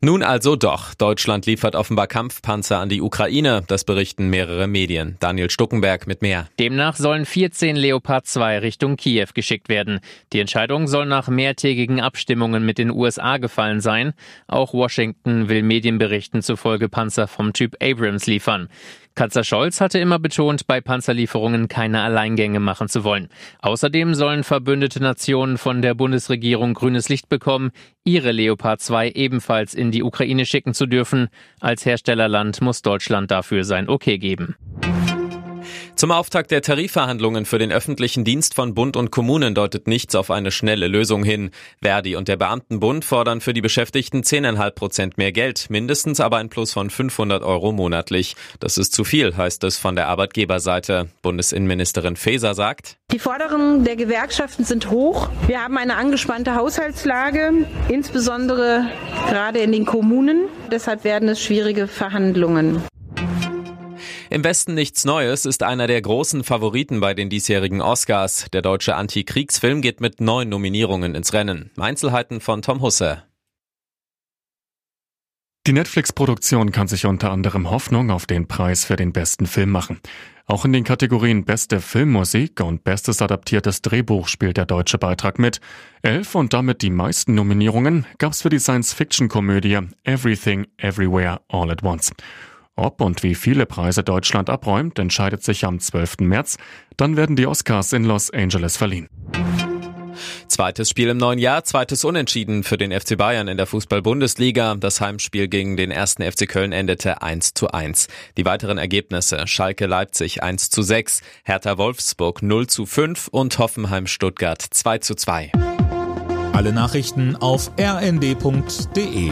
Nun also doch. Deutschland liefert offenbar Kampfpanzer an die Ukraine. Das berichten mehrere Medien. Daniel Stuckenberg mit mehr. Demnach sollen 14 Leopard 2 Richtung Kiew geschickt werden. Die Entscheidung soll nach mehrtägigen Abstimmungen mit den USA gefallen sein. Auch Washington will Medienberichten zufolge Panzer vom Typ Abrams liefern. Kanzler Scholz hatte immer betont, bei Panzerlieferungen keine Alleingänge machen zu wollen. Außerdem sollen verbündete Nationen von der Bundesregierung grünes Licht bekommen, ihre Leopard 2 ebenfalls in die Ukraine schicken zu dürfen. Als Herstellerland muss Deutschland dafür sein Okay geben. Zum Auftakt der Tarifverhandlungen für den öffentlichen Dienst von Bund und Kommunen deutet nichts auf eine schnelle Lösung hin. Verdi und der Beamtenbund fordern für die Beschäftigten 10,5 Prozent mehr Geld, mindestens aber ein Plus von 500 Euro monatlich. Das ist zu viel, heißt es von der Arbeitgeberseite. Bundesinnenministerin Faeser sagt, die Forderungen der Gewerkschaften sind hoch. Wir haben eine angespannte Haushaltslage, insbesondere gerade in den Kommunen. Deshalb werden es schwierige Verhandlungen. Im Westen nichts Neues ist einer der großen Favoriten bei den diesjährigen Oscars. Der deutsche Antikriegsfilm geht mit neun Nominierungen ins Rennen. Einzelheiten von Tom Husse. Die Netflix-Produktion kann sich unter anderem Hoffnung auf den Preis für den besten Film machen. Auch in den Kategorien Beste Filmmusik und Bestes adaptiertes Drehbuch spielt der deutsche Beitrag mit. Elf und damit die meisten Nominierungen gab's für die Science-Fiction-Komödie Everything Everywhere All at Once. Ob und wie viele Preise Deutschland abräumt, entscheidet sich am 12. März. Dann werden die Oscars in Los Angeles verliehen. Zweites Spiel im neuen Jahr, zweites Unentschieden für den FC Bayern in der Fußball-Bundesliga. Das Heimspiel gegen den ersten FC Köln endete 1 zu 1. Die weiteren Ergebnisse Schalke Leipzig 1 zu 6, Hertha Wolfsburg 0 zu 5 und Hoffenheim Stuttgart 2 zu 2. Alle Nachrichten auf rnd.de